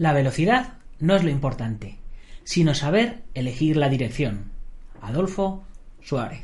La velocidad no es lo importante, sino saber elegir la dirección. Adolfo Suárez.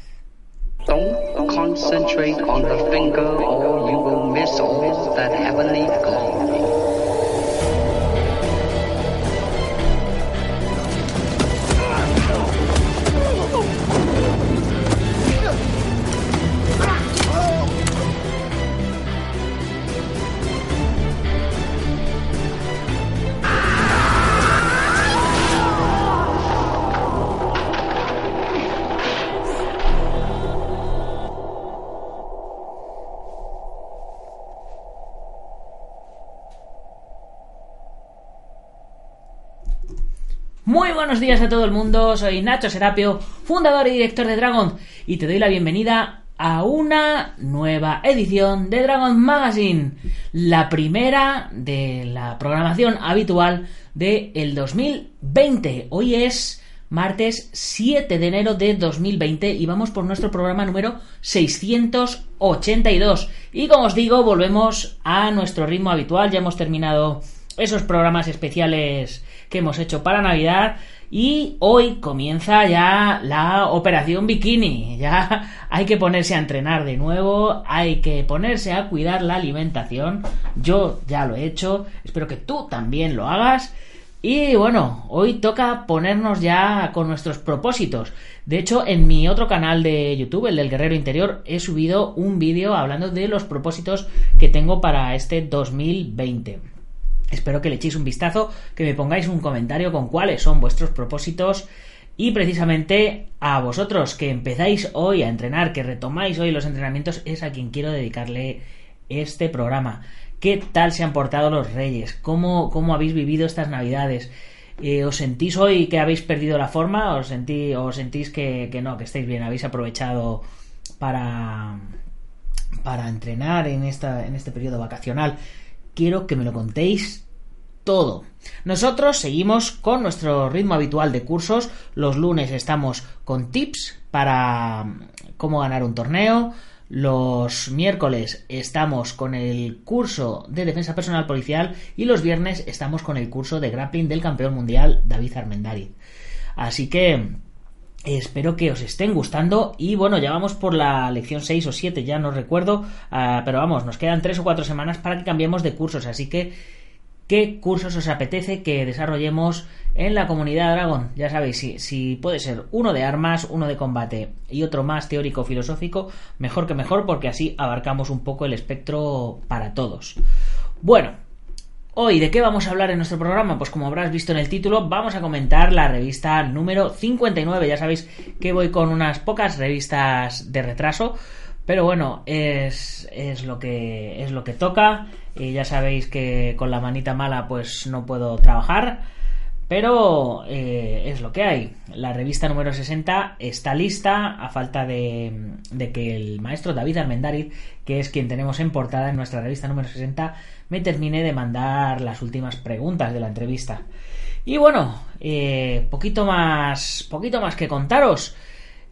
Muy buenos días a todo el mundo, soy Nacho Serapio, fundador y director de Dragon, y te doy la bienvenida a una nueva edición de Dragon Magazine, la primera de la programación habitual del el 2020. Hoy es martes 7 de enero de 2020 y vamos por nuestro programa número 682. Y como os digo, volvemos a nuestro ritmo habitual, ya hemos terminado esos programas especiales que hemos hecho para Navidad. Y hoy comienza ya la operación bikini. Ya hay que ponerse a entrenar de nuevo, hay que ponerse a cuidar la alimentación. Yo ya lo he hecho, espero que tú también lo hagas. Y bueno, hoy toca ponernos ya con nuestros propósitos. De hecho, en mi otro canal de YouTube, el del Guerrero Interior, he subido un vídeo hablando de los propósitos que tengo para este 2020. Espero que le echéis un vistazo, que me pongáis un comentario con cuáles son vuestros propósitos y precisamente a vosotros que empezáis hoy a entrenar, que retomáis hoy los entrenamientos, es a quien quiero dedicarle este programa. ¿Qué tal se han portado los reyes? ¿Cómo, cómo habéis vivido estas navidades? Eh, ¿Os sentís hoy que habéis perdido la forma? ¿Os, sentí, os sentís que, que no, que estáis bien? ¿Habéis aprovechado para, para entrenar en, esta, en este periodo vacacional? Quiero que me lo contéis todo. Nosotros seguimos con nuestro ritmo habitual de cursos. Los lunes estamos con tips para mm, cómo ganar un torneo. Los miércoles estamos con el curso de defensa personal policial y los viernes estamos con el curso de grappling del campeón mundial David Armendariz. Así que Espero que os estén gustando y bueno, ya vamos por la lección 6 o 7, ya no recuerdo, uh, pero vamos, nos quedan 3 o 4 semanas para que cambiemos de cursos, así que ¿qué cursos os apetece que desarrollemos en la comunidad Dragon? Ya sabéis, si, si puede ser uno de armas, uno de combate y otro más teórico-filosófico, mejor que mejor porque así abarcamos un poco el espectro para todos. Bueno, Hoy, ¿de qué vamos a hablar en nuestro programa? Pues como habrás visto en el título, vamos a comentar la revista número 59. Ya sabéis que voy con unas pocas revistas de retraso, pero bueno, es, es lo que es lo que toca. Y ya sabéis que con la manita mala pues no puedo trabajar. Pero eh, es lo que hay. La revista número 60 está lista a falta de, de, que el maestro David Armendariz, que es quien tenemos en portada en nuestra revista número 60, me termine de mandar las últimas preguntas de la entrevista. Y bueno, eh, poquito más, poquito más que contaros.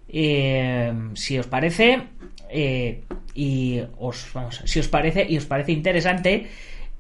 Eh, si os parece, eh, y os, vamos, si os parece y os parece interesante,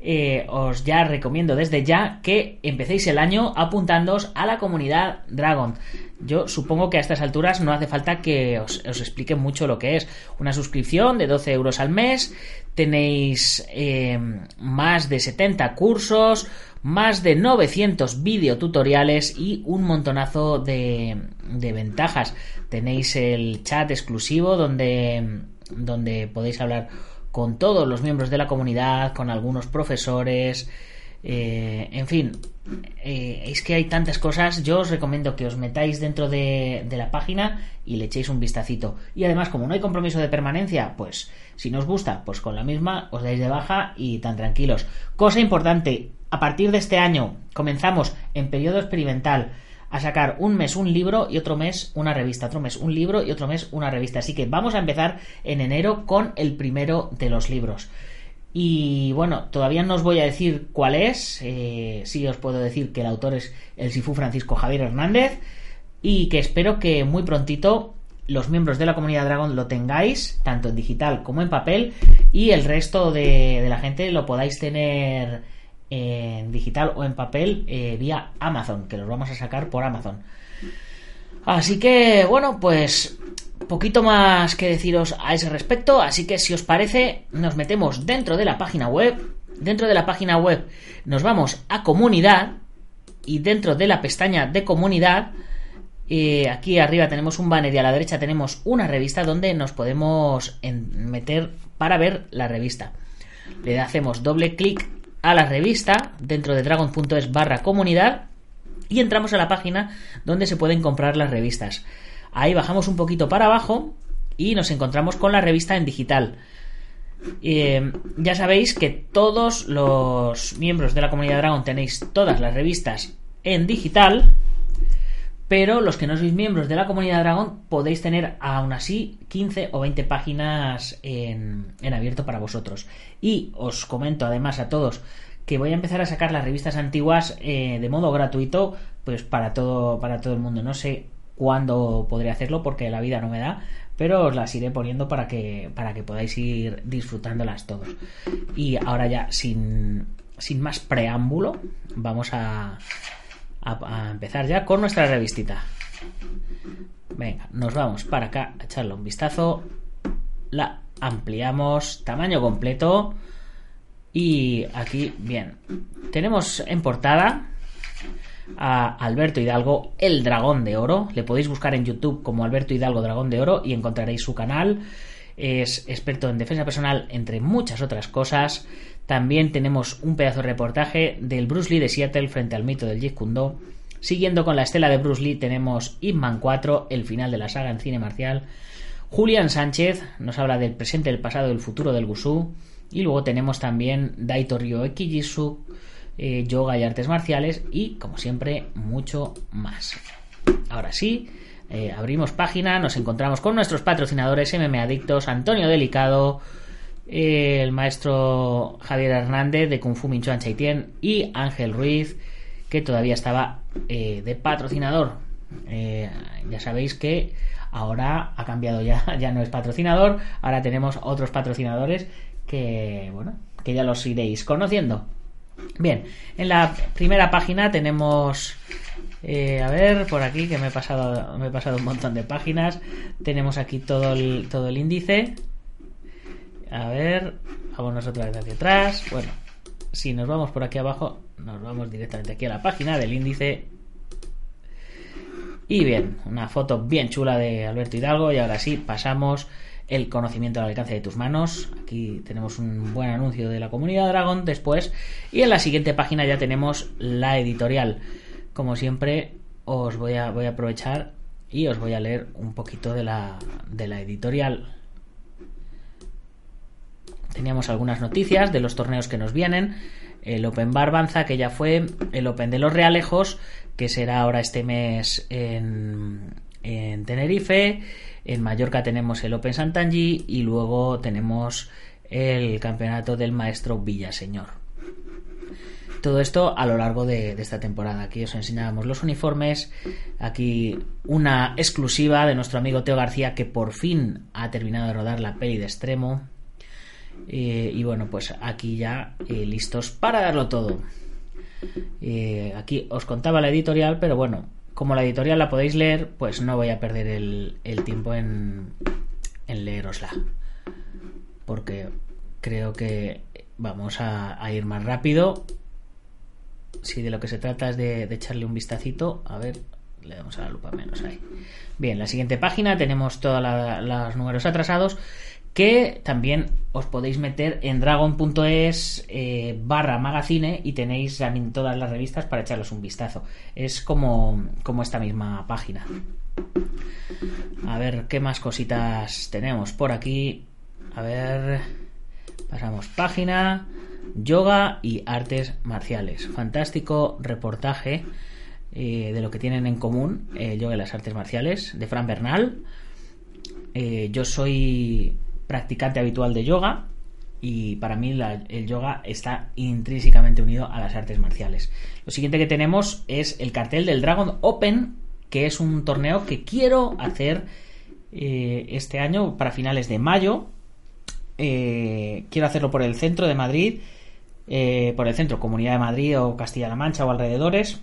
eh, os ya recomiendo desde ya que empecéis el año apuntándoos a la comunidad Dragon. Yo supongo que a estas alturas no hace falta que os, explique mucho lo que es. Una suscripción de 12 euros al mes, tenéis eh, más de 70 cursos, más de 900 videotutoriales y un montonazo de, de ventajas. Tenéis el chat exclusivo donde, donde podéis hablar con todos los miembros de la comunidad, con algunos profesores, eh, en fin, eh, es que hay tantas cosas. Yo os recomiendo que os metáis dentro de, de, la página y le echéis un vistacito. Y además, como no hay compromiso de permanencia, pues si no os gusta, pues con la misma os dais de baja y tan tranquilos. Cosa importante, a partir de este año comenzamos en periodo experimental a sacar un mes un libro y otro mes una revista, otro mes un libro y otro mes una revista. Así que vamos a empezar en enero con el primero de los libros. Y bueno, todavía no os voy a decir cuál es. Eh, sí os puedo decir que el autor es el Sifu Francisco Javier Hernández. Y que espero que muy prontito los miembros de la comunidad Dragon lo tengáis, tanto en digital como en papel. Y el resto de la gente lo podáis tener en digital o en papel eh, vía Amazon, que los vamos a sacar por Amazon. Así que, bueno, pues poquito más que deciros a ese respecto, así que si os parece, nos metemos dentro de la página web. Dentro de la página web nos vamos a comunidad y dentro de la pestaña de comunidad, eh, aquí arriba tenemos un banner y a la derecha tenemos una revista donde nos podemos meter para ver la revista. Le hacemos doble clic a la revista dentro de dragon.es barra comunidad y entramos a la página donde se pueden comprar las revistas. Ahí bajamos un poquito para abajo y nos encontramos con la revista en digital. Eh, ya sabéis que todos los miembros de la comunidad Dragon tenéis todas las revistas en digital, pero los que no sois miembros de la comunidad Dragon podéis tener aún así 15 o 20 páginas en, abierto para vosotros. Y os comento además a todos que voy a empezar a sacar las revistas antiguas eh, de modo gratuito, pues para todo, para todo el mundo. No sé cuándo podré hacerlo porque la vida no me da, pero os las iré poniendo para que, para que podáis ir disfrutándolas todos. Y ahora ya, sin, sin más preámbulo, vamos a, a, empezar ya con nuestra revistita. Venga, nos vamos para acá a echarle un vistazo. La ampliamos, tamaño completo. Y aquí, bien, tenemos en portada a Alberto Hidalgo, el dragón de oro. Le podéis buscar en YouTube como Alberto Hidalgo, dragón de oro, y encontraréis su canal. Es experto en defensa personal, entre muchas otras cosas. También tenemos un pedazo de reportaje del Bruce Lee de Seattle frente al mito del Jeet Kune Siguiendo con la estela de Bruce Lee tenemos Ip 4, el final de la saga en cine marcial. Julian Sánchez nos habla del presente, el pasado y el futuro del Gusú. Y luego tenemos también Daito Ryo Ekijitsu, eh, yoga y artes marciales y, como siempre, mucho más. Ahora sí, eh, abrimos página, nos encontramos con nuestros patrocinadores MM Adictos, Antonio Delicado, eh, el maestro Javier Hernández de Kung Fu Minchuan Chaitien y Ángel Ruiz, que todavía estaba de patrocinador. ya sabéis que ahora ha cambiado ya, ya no es patrocinador, ahora tenemos otros patrocinadores que, bueno, que ya los iréis conociendo. Bien, en la primera página tenemos eh, a ver, por aquí que me he pasado me he pasado un montón de páginas. Tenemos aquí todo el, todo el índice. A ver, vamos otra vez hacia atrás. Bueno, si nos vamos por aquí abajo, nos vamos directamente aquí a la página del índice. Y bien, una foto bien chula de Alberto Hidalgo. Y ahora sí, pasamos el conocimiento al alcance de tus manos. Aquí tenemos un buen anuncio de la comunidad Dragon después. Y en la siguiente página ya tenemos la editorial. Como siempre, os voy a, voy a aprovechar y os voy a leer un poquito de la, de la editorial. Teníamos algunas noticias de los torneos que nos vienen. El Open Barbanza, que ya fue. El Open de los Realejos, que será ahora este mes en, en Tenerife en Mallorca tenemos el Open Santangi y luego tenemos el campeonato del maestro Villaseñor. Todo esto a lo largo de, esta temporada. Aquí os enseñábamos los uniformes. Aquí una exclusiva de nuestro amigo Teo García que por fin ha terminado de rodar la peli de extremo. Eh, y bueno, pues aquí ya eh, listos para darlo todo. Eh, aquí os contaba la editorial, pero bueno, como la editorial la podéis leer, pues no voy a perder el, tiempo en, en leerosla. Porque creo que vamos a, ir más rápido. Si de lo que se trata es de, echarle un vistacito, a ver, le damos a la lupa menos ahí. Bien, la siguiente página tenemos todos los números atrasados que también os podéis meter en dragon.es eh, barra magazine y tenéis también todas las revistas para echarles un vistazo. Es como, como esta misma página. A ver qué más cositas tenemos por aquí. A ver, pasamos página. Yoga y artes marciales. Fantástico reportaje eh, de lo que tienen en común el yoga y las artes marciales de Fran Bernal. Eh, yo soy practicante habitual de yoga y para mí el yoga está intrínsecamente unido a las artes marciales. Lo siguiente que tenemos es el cartel del Dragon Open, que es un torneo que quiero hacer eh, este año para finales de mayo. Eh, quiero hacerlo por el centro de Madrid eh, por el centro, Comunidad de Madrid o Castilla-La Mancha o alrededores.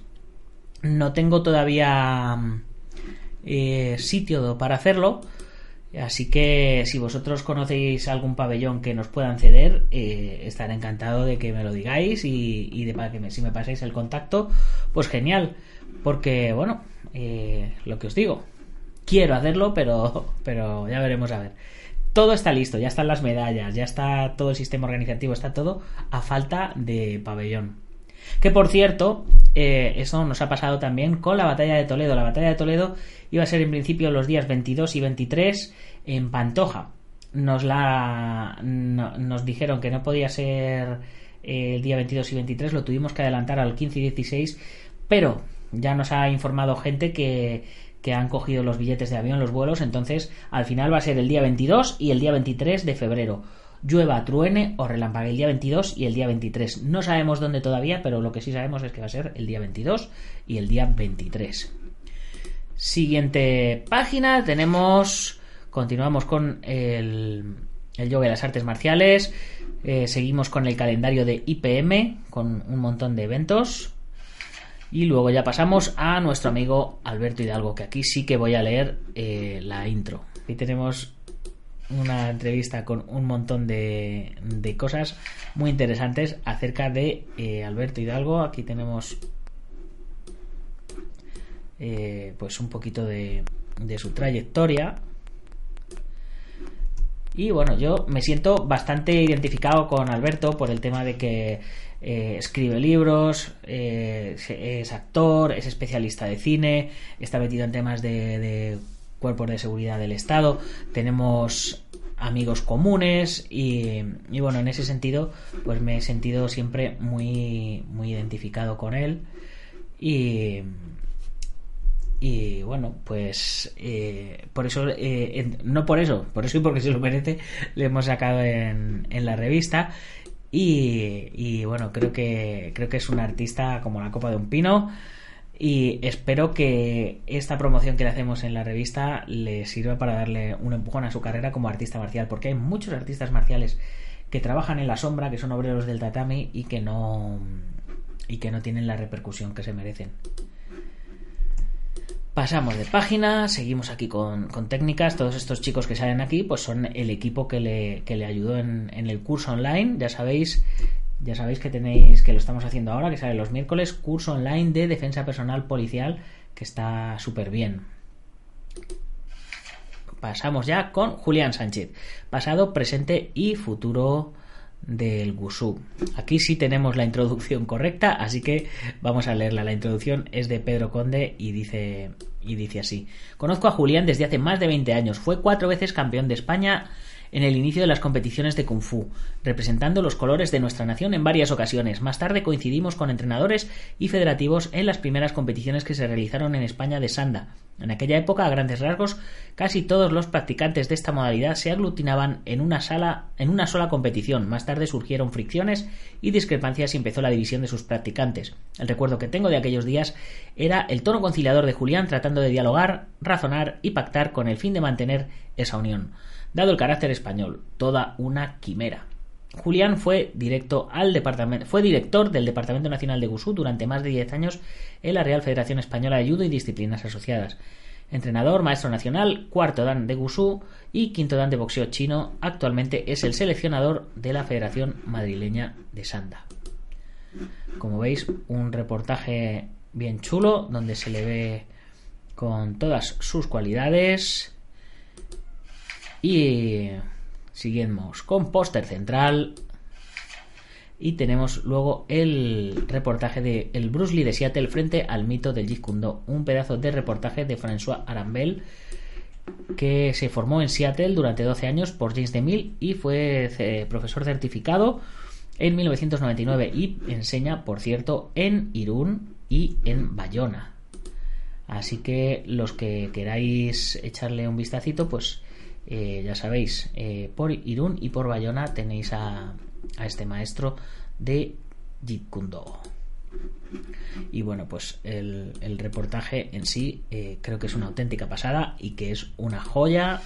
No tengo todavía eh, sitio para hacerlo. Así que si vosotros conocéis algún pabellón que nos puedan ceder, eh, estaré encantado de que me lo digáis y, de para que si me pasáis el contacto, pues genial. Porque, bueno, lo que os digo, quiero hacerlo, pero, pero ya veremos a ver. Todo está listo, ya están las medallas, ya está todo el sistema organizativo, está todo a falta de pabellón. Que por cierto, eh, eso nos ha pasado también con la batalla de Toledo. La batalla de Toledo iba a ser en principio los días 22 y 23 en Pantoja. Nos la nos dijeron que no podía ser eh, el día 22 y 23, lo tuvimos que adelantar al 15 y 16, pero ya nos ha informado gente que, que han cogido los billetes de avión, los vuelos, entonces al final va a ser el día 22 y el día 23 de febrero. Llueva, truene o relampague el día 22 y el día 23. No sabemos dónde todavía, pero lo que sí sabemos es que va a ser el día 22 y el día 23. Siguiente página, tenemos... Continuamos con el, el yoga y las artes marciales. Eh, seguimos con el calendario de IPM, con un montón de eventos. Y luego ya pasamos a nuestro amigo Alberto Hidalgo, que aquí sí que voy a leer eh, la intro. Aquí tenemos una entrevista con un montón de, de cosas muy interesantes acerca de eh, Alberto Hidalgo. Aquí tenemos eh, pues un poquito de, de su trayectoria. Y bueno, yo me siento bastante identificado con Alberto por el tema de que eh, escribe libros, eh, es actor, es especialista de cine, está metido en temas de, cuerpos de seguridad del Estado, tenemos amigos comunes y, bueno, en ese sentido pues me he sentido siempre muy, muy identificado con él. Y, y bueno, pues eh, por eso, no por eso, por eso y porque se lo merece, le hemos sacado en, en la revista. Y, bueno, creo que, creo que es un artista como la copa de un pino. Y espero que esta promoción que le hacemos en la revista le sirva para darle un empujón a su carrera como artista marcial, porque hay muchos artistas marciales que trabajan en la sombra, que son obreros del tatami y que no y que no tienen la repercusión que se merecen. Pasamos de página, seguimos aquí con, técnicas. Todos estos chicos que salen aquí, pues son el equipo que le, que le ayudó en, el curso online. Ya sabéis, ya sabéis que tenéis, que lo estamos haciendo ahora, que sale los miércoles, curso online de defensa personal policial, que está súper bien. Pasamos ya con Julián Sánchez, pasado, presente y futuro del Gusú. Aquí sí tenemos la introducción correcta, así que vamos a leerla. La introducción es de Pedro Conde y dice, y dice así. Conozco a Julián desde hace más de 20 años. Fue cuatro veces campeón de España en el inicio de las competiciones de Kung Fu, representando los colores de nuestra nación en varias ocasiones. Más tarde coincidimos con entrenadores y federativos en las primeras competiciones que se realizaron en España de Sanda. En aquella época, a grandes rasgos, casi todos los practicantes de esta modalidad se aglutinaban en una sala, en una sola competición. Más tarde surgieron fricciones y discrepancias y empezó la división de sus practicantes. El recuerdo que tengo de aquellos días era el tono conciliador de Julián tratando de dialogar, razonar y pactar con el fin de mantener esa unión dado el carácter español, toda una quimera. Julián fue, fue director del Departamento Nacional de Gusú durante más de 10 años en la Real Federación Española de Judo y Disciplinas Asociadas. Entrenador, maestro nacional, cuarto dan de Gusú y quinto dan de boxeo chino, actualmente es el seleccionador de la Federación Madrileña de Sanda. Como veis, un reportaje bien chulo donde se le ve con todas sus cualidades y seguimos con póster central. Y tenemos luego el reportaje de el Bruce Lee de Seattle frente al mito del Kune Un pedazo de reportaje de François Arambel que se formó en Seattle durante 12 años por James DeMille y fue eh, profesor certificado en 1999 y enseña, por cierto, en Irún y en Bayona. Así que los que queráis echarle un vistacito, pues eh, ya sabéis, eh, por Irún y por Bayona tenéis a, este maestro de Jeet Y bueno, pues el, reportaje en sí eh, creo que es una auténtica pasada y que es una joya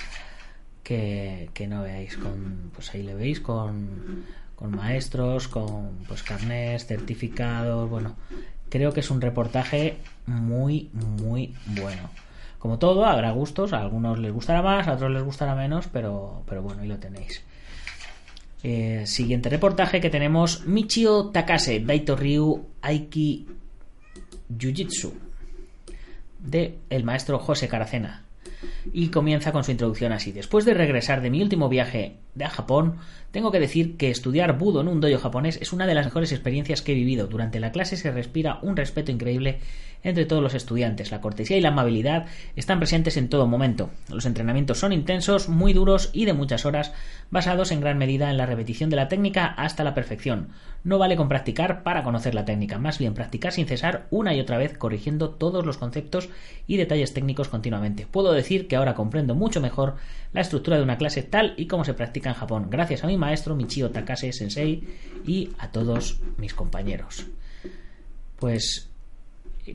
que, no veáis con. Pues ahí le veis con, con maestros, con pues carnés, certificados, bueno, creo que es un reportaje muy, muy bueno. Como todo, habrá gustos, a algunos les gustará más, a otros les gustará menos, pero, pero bueno, ahí lo tenéis. Eh, siguiente reportaje que tenemos Michio Takase, Daito Ryu Aiki Jiu-Jitsu, de el maestro José Caracena. Y comienza con su introducción así. Después de regresar de mi último viaje a Japón, tengo que decir que estudiar budo en un dojo japonés es una de las mejores experiencias que he vivido. Durante la clase se respira un respeto increíble entre todos los estudiantes. La cortesía y la amabilidad están presentes en todo momento. Los entrenamientos son intensos, muy duros y de muchas horas, basados en gran medida en la repetición de la técnica hasta la perfección. No vale con practicar para conocer la técnica, más bien practicar sin cesar una y otra vez, corrigiendo todos los conceptos y detalles técnicos continuamente. Puedo decir que ahora comprendo mucho mejor la estructura de una clase tal y como se practica en Japón, gracias a mi maestro Michio Takase Sensei y a todos mis compañeros. Pues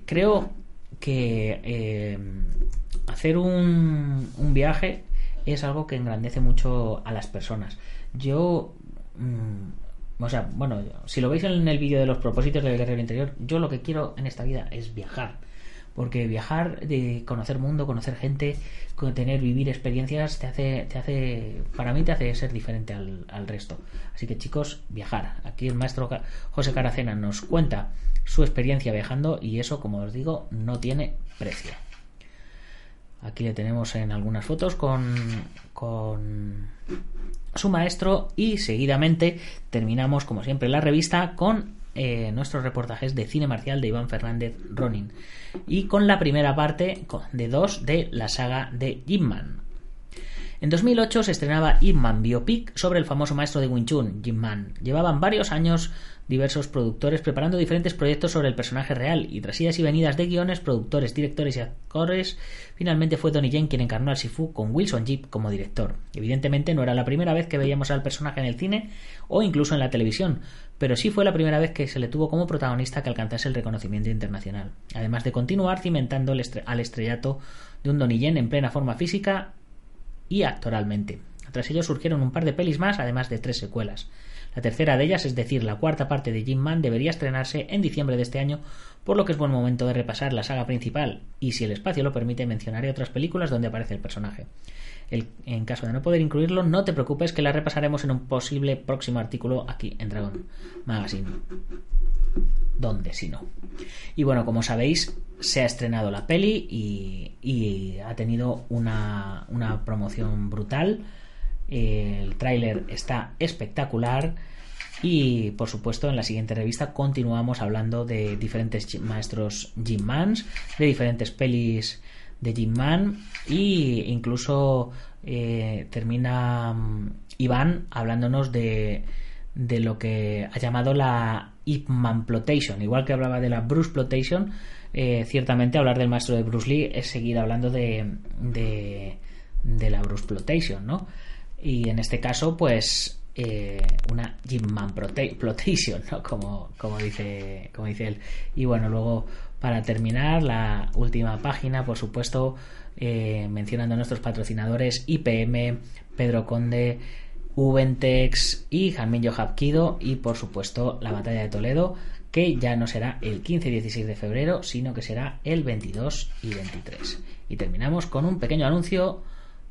creo que eh, hacer un, un, viaje es algo que engrandece mucho a las personas. Yo, mm, o sea, bueno, si lo veis en el vídeo de los propósitos del guerrero interior, yo lo que quiero en esta vida es viajar. Porque viajar, de conocer mundo, conocer gente, tener, vivir experiencias, te hace, te hace, para mí te hace ser diferente al, al resto. Así que chicos, viajar. Aquí el maestro José Caracena nos cuenta su experiencia viajando y eso, como os digo, no tiene precio. Aquí le tenemos en algunas fotos con, con su maestro y seguidamente terminamos, como siempre, la revista con eh, nuestros reportajes de cine marcial de Iván Fernández Ronin y con la primera parte de dos de la saga de Jim Man. En 2008 se estrenaba Ip Man Biopic sobre el famoso maestro de Wing Chun, Jim Man. Llevaban varios años diversos productores preparando diferentes proyectos sobre el personaje real y tras idas y venidas de guiones, productores, directores y actores, finalmente fue Donnie Yen quien encarnó al Sifu con Wilson Jeep como director. Evidentemente no era la primera vez que veíamos al personaje en el cine o incluso en la televisión, pero sí fue la primera vez que se le tuvo como protagonista que alcanzase el reconocimiento internacional, además de continuar cimentando al estrellato de un Donnie en plena forma física y actoralmente. Tras ello surgieron un par de pelis más, además de tres secuelas. La tercera de ellas, es decir, la cuarta parte de Jim Man, debería estrenarse en diciembre de este año, por lo que es buen momento de repasar la saga principal y, si el espacio lo permite, mencionaré otras películas donde aparece el personaje. En caso de no poder incluirlo, no te preocupes que la repasaremos en un posible próximo artículo aquí en Dragon Magazine. ¿Dónde si no? Y bueno, como sabéis, se ha estrenado la peli y, ha tenido una, promoción brutal el tráiler está espectacular. Y por supuesto, en la siguiente revista continuamos hablando de diferentes maestros Jim Mans, de diferentes pelis de Jim Man, y incluso eh, termina mm, Iván hablándonos de, de lo que ha llamado la Ip Man Plotation. Igual que hablaba de la Bruce Plotation, eh, ciertamente hablar del maestro de Bruce Lee es seguir hablando de, de, de la Bruce Plotation, ¿no? y en este caso pues eh, una Jimman Plotation, ¿no? como, como, dice, como dice él. Y bueno, luego para terminar, la última página, por supuesto, eh, mencionando a nuestros patrocinadores IPM, Pedro Conde, Ubentex y Jamillo Hapkido y por supuesto la batalla de Toledo que ya no será el 15 y 16 de febrero sino que será el 22 y 23 y terminamos con un pequeño anuncio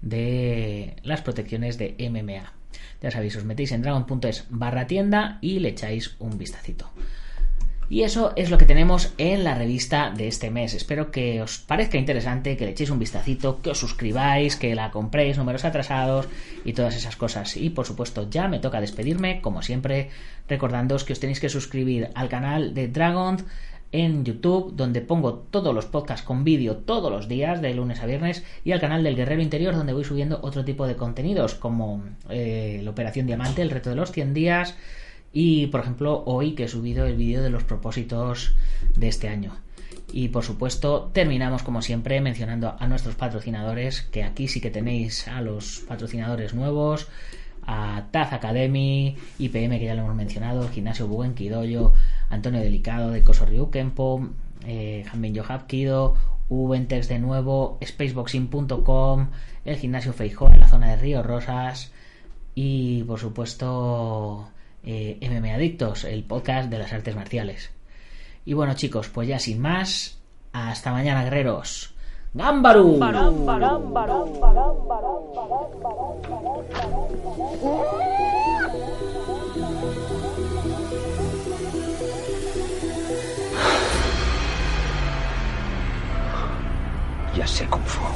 de las protecciones de MMA. Ya sabéis, os metéis en dragon.es barra tienda y le echáis un vistacito. Y eso es lo que tenemos en la revista de este mes. Espero que os parezca interesante, que le echéis un vistacito, que os suscribáis, que la compréis, números atrasados y todas esas cosas. Y por supuesto, ya me toca despedirme, como siempre, recordándoos que os tenéis que suscribir al canal de Dragon en YouTube, donde pongo todos los podcasts con vídeo todos los días, de lunes a viernes, y al canal del Guerrero Interior, donde voy subiendo otro tipo de contenidos, como eh, la Operación Diamante, el reto de los 100 días, y por ejemplo, hoy que he subido el vídeo de los propósitos de este año. Y por supuesto, terminamos como siempre mencionando a nuestros patrocinadores, que aquí sí que tenéis a los patrocinadores nuevos, a Taz Academy, IPM que ya lo hemos mencionado, Gimnasio Buen Kidoyo, Antonio Delicado de Kosoryu Kempo, eh, Hanbin Yohab Kido, Ubentex de nuevo, Spaceboxing.com, el Gimnasio Feijó en la zona de Río Rosas y por supuesto eh, MM Adictos, el podcast de las artes marciales. Y bueno chicos, pues ya sin más, hasta mañana guerreros. ¡Gámbaru! Ya sé fue.